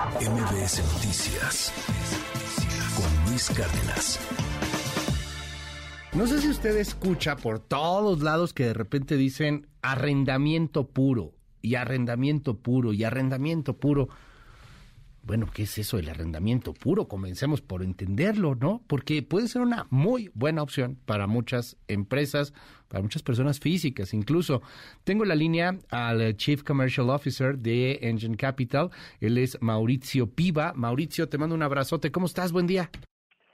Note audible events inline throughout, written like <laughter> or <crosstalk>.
MBS Noticias con Luis Cárdenas. No sé si usted escucha por todos lados que de repente dicen arrendamiento puro y arrendamiento puro y arrendamiento puro. Bueno, ¿qué es eso del arrendamiento puro? Comencemos por entenderlo, ¿no? Porque puede ser una muy buena opción para muchas empresas, para muchas personas físicas incluso. Tengo la línea al Chief Commercial Officer de Engine Capital. Él es Mauricio Piva. Mauricio, te mando un abrazote. ¿Cómo estás? Buen día.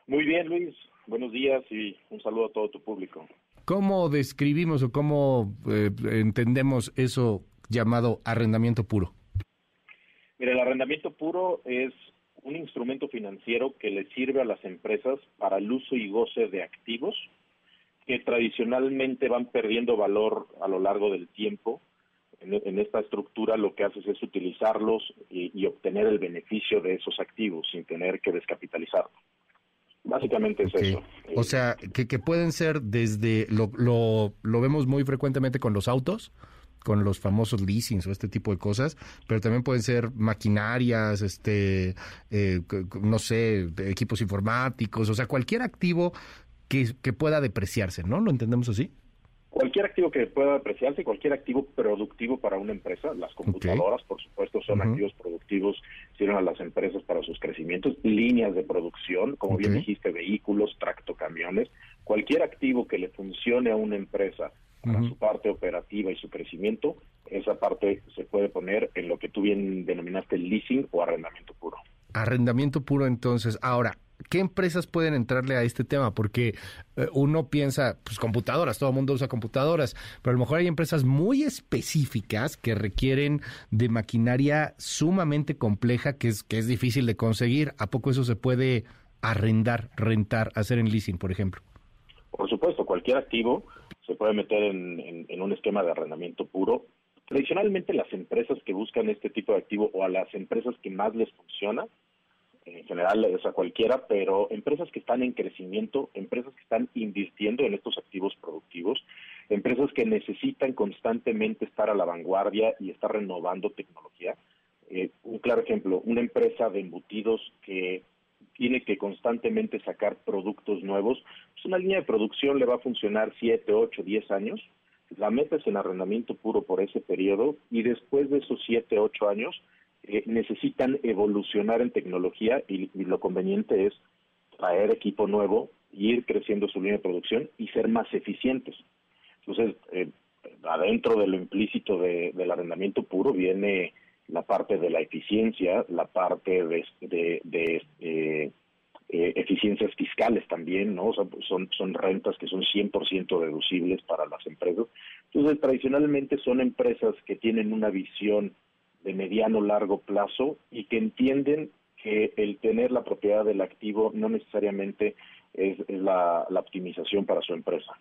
Muy bien, Luis. Buenos días y un saludo a todo tu público. ¿Cómo describimos o cómo eh, entendemos eso llamado arrendamiento puro? Arrendamiento puro es un instrumento financiero que le sirve a las empresas para el uso y goce de activos que tradicionalmente van perdiendo valor a lo largo del tiempo. En, esta estructura lo que haces es utilizarlos y, obtener el beneficio de esos activos sin tener que descapitalizarlos. Básicamente es eso. O sea, que, que pueden ser desde, lo, lo, lo vemos muy frecuentemente con los autos, con los famosos leasings o este tipo de cosas, pero también pueden ser maquinarias, este, eh, no sé, equipos informáticos, o sea, cualquier activo que, que pueda depreciarse, ¿no? ¿Lo entendemos así? Cualquier activo que pueda depreciarse, cualquier activo productivo para una empresa, las computadoras, por supuesto, son activos productivos, sirven a las empresas para sus crecimientos, líneas de producción, como bien dijiste, vehículos, tractocamiones, cualquier activo que le funcione a una empresa para su parte operativa y su crecimiento, esa parte se puede poner en lo que tú bien denominaste leasing o arrendamiento puro. Arrendamiento puro entonces. Ahora, ¿qué empresas pueden entrarle a este tema? Porque eh, uno piensa, pues computadoras, todo el mundo usa computadoras, pero a lo mejor hay empresas muy específicas que requieren de maquinaria sumamente compleja que es, que es difícil de conseguir. ¿A poco eso se puede arrendar, rentar, hacer en leasing, por ejemplo? Por supuesto, cualquier activo se puede meter en, un esquema de arrendamiento puro. Tradicionalmente las empresas que buscan este tipo de activo o a las empresas que más les funciona, en general es a cualquiera, pero empresas que están en crecimiento, empresas que están invirtiendo en estos activos productivos, empresas que necesitan constantemente estar a la vanguardia y estar renovando tecnología. Eh, un claro ejemplo, una empresa de embutidos que tiene que constantemente sacar productos nuevos, pues una línea de producción le va a funcionar 7, 8, 10 años, la metes en arrendamiento puro por ese periodo y después de esos 7, 8 años eh, necesitan evolucionar en tecnología y, lo conveniente es traer equipo nuevo, ir creciendo su línea de producción y ser más eficientes. Entonces, eh, adentro de lo implícito del arrendamiento puro viene la parte de la eficiencia, la parte de, de, eh, eh, eficiencias fiscales también, ¿no? son, son rentas que son 100% deducibles para las empresas. Entonces, tradicionalmente son empresas que tienen una visión de mediano largo plazo y que entienden que el tener la propiedad del activo no necesariamente es, la optimización para su empresa.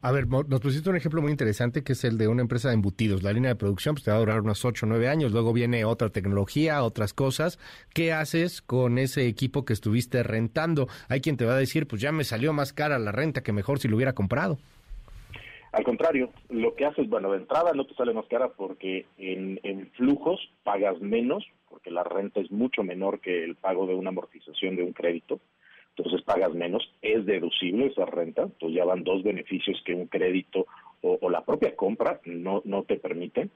A ver, nos pusiste un ejemplo muy interesante que es el de una empresa de embutidos. La línea de producción pues, te va a durar unos 8 o 9 años, luego viene otra tecnología, otras cosas. ¿Qué haces con ese equipo que estuviste rentando? Hay quien te va a decir, pues ya me salió más cara la renta que mejor si lo hubiera comprado. Al contrario, lo que haces, bueno, de entrada no te sale más cara porque en, en flujos pagas menos, porque la renta es mucho menor que el pago de una amortización de un crédito pagas menos, es deducible esa renta, entonces ya van dos beneficios que un crédito o, la propia compra no, no te permiten.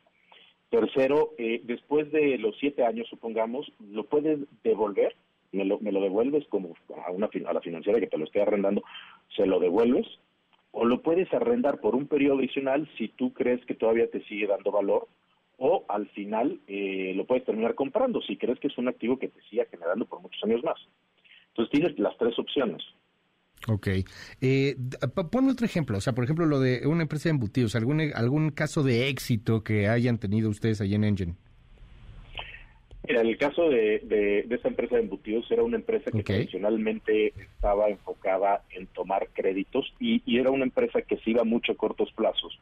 Tercero, eh, después de los siete años, supongamos, lo puedes devolver, me lo, me lo devuelves como a, una, a la financiera que te lo esté arrendando, se lo devuelves, o lo puedes arrendar por un periodo adicional si tú crees que todavía te sigue dando valor, o al final eh, lo puedes terminar comprando si crees que es un activo que te siga generando por muchos años más. Entonces tienes las tres opciones. Ok. Eh, ponme otro ejemplo. O sea, por ejemplo, lo de una empresa de embutidos. ¿Algún, algún caso de éxito que hayan tenido ustedes allí en Engine? Mira, el caso de, de, esa empresa de embutidos era una empresa que tradicionalmente estaba enfocada en tomar créditos y, era una empresa que se iba mucho a cortos plazos,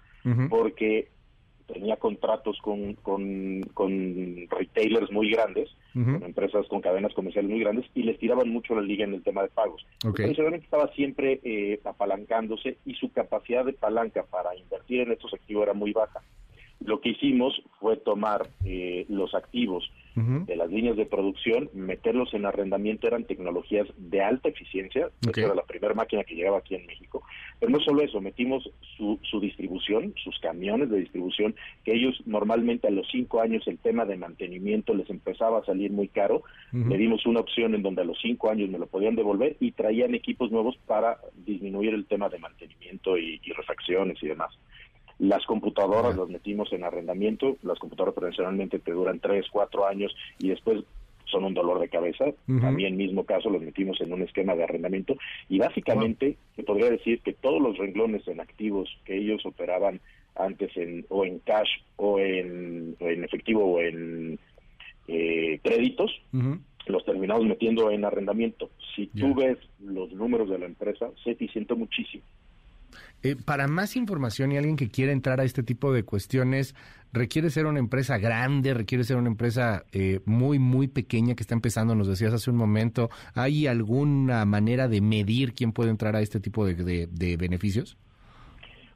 porque tenía contratos con, con, retailers muy grandes, con empresas con cadenas comerciales muy grandes, y les tiraban mucho la liga en el tema de pagos. Okay. estaba siempre eh, apalancándose y su capacidad de palanca para invertir en estos activos era muy baja. Lo que hicimos fue tomar eh, los activos de las líneas de producción, meterlos en arrendamiento eran tecnologías de alta eficiencia, esa era la primera máquina que llegaba aquí en México, pero no solo eso, metimos su, su distribución, sus camiones de distribución, que ellos normalmente a los cinco años el tema de mantenimiento les empezaba a salir muy caro, le dimos una opción en donde a los cinco años me lo podían devolver y traían equipos nuevos para disminuir el tema de mantenimiento y, y refacciones y demás. Las computadoras las metimos en arrendamiento, las computadoras tradicionalmente te duran tres, cuatro años y después son un dolor de cabeza. También mismo caso los metimos en un esquema de arrendamiento y básicamente se podría decir que todos los renglones en activos que ellos operaban antes en o en cash o en, efectivo o en eh, créditos los terminamos metiendo en arrendamiento. Si tú ves los números de la empresa, se eficientó muchísimo. Eh, para más información y alguien que quiera entrar a este tipo de cuestiones, requiere ser una empresa grande, requiere ser una empresa eh, muy, muy pequeña que está empezando, nos decías hace un momento. ¿Hay alguna manera de medir quién puede entrar a este tipo de, beneficios?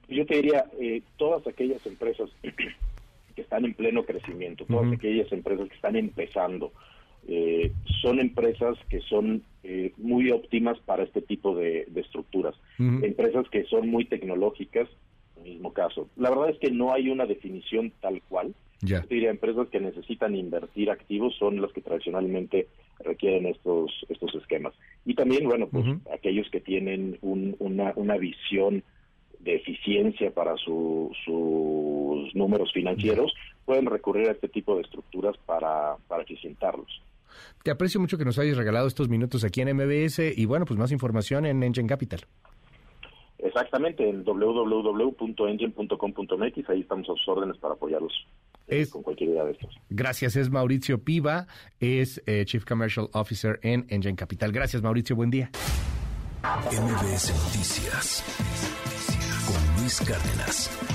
Yo te diría, eh, todas aquellas empresas <clears throat> que están en pleno crecimiento, todas aquellas empresas que están empezando, eh, son empresas que son eh, muy óptimas para este tipo de, estructuras. Empresas que son muy tecnológicas, mismo caso. La verdad es que no hay una definición tal cual. Yo diría, empresas que necesitan invertir activos son las que tradicionalmente requieren estos estos esquemas. Y también, bueno, pues aquellos que tienen una, una visión de eficiencia para sus números financieros, pueden recurrir a este tipo de estructuras para, para eficientarlos. Te aprecio mucho que nos hayas regalado estos minutos aquí en MBS y bueno, pues más información en Engine Capital. Exactamente, en www.engine.com.mx, ahí estamos a sus órdenes para apoyarlos eh, con cualquier idea de estos. Gracias, es Mauricio Piva, es eh, Chief Commercial Officer en Engine Capital. Gracias, Mauricio, buen día. MBS Noticias con Luis Cárdenas.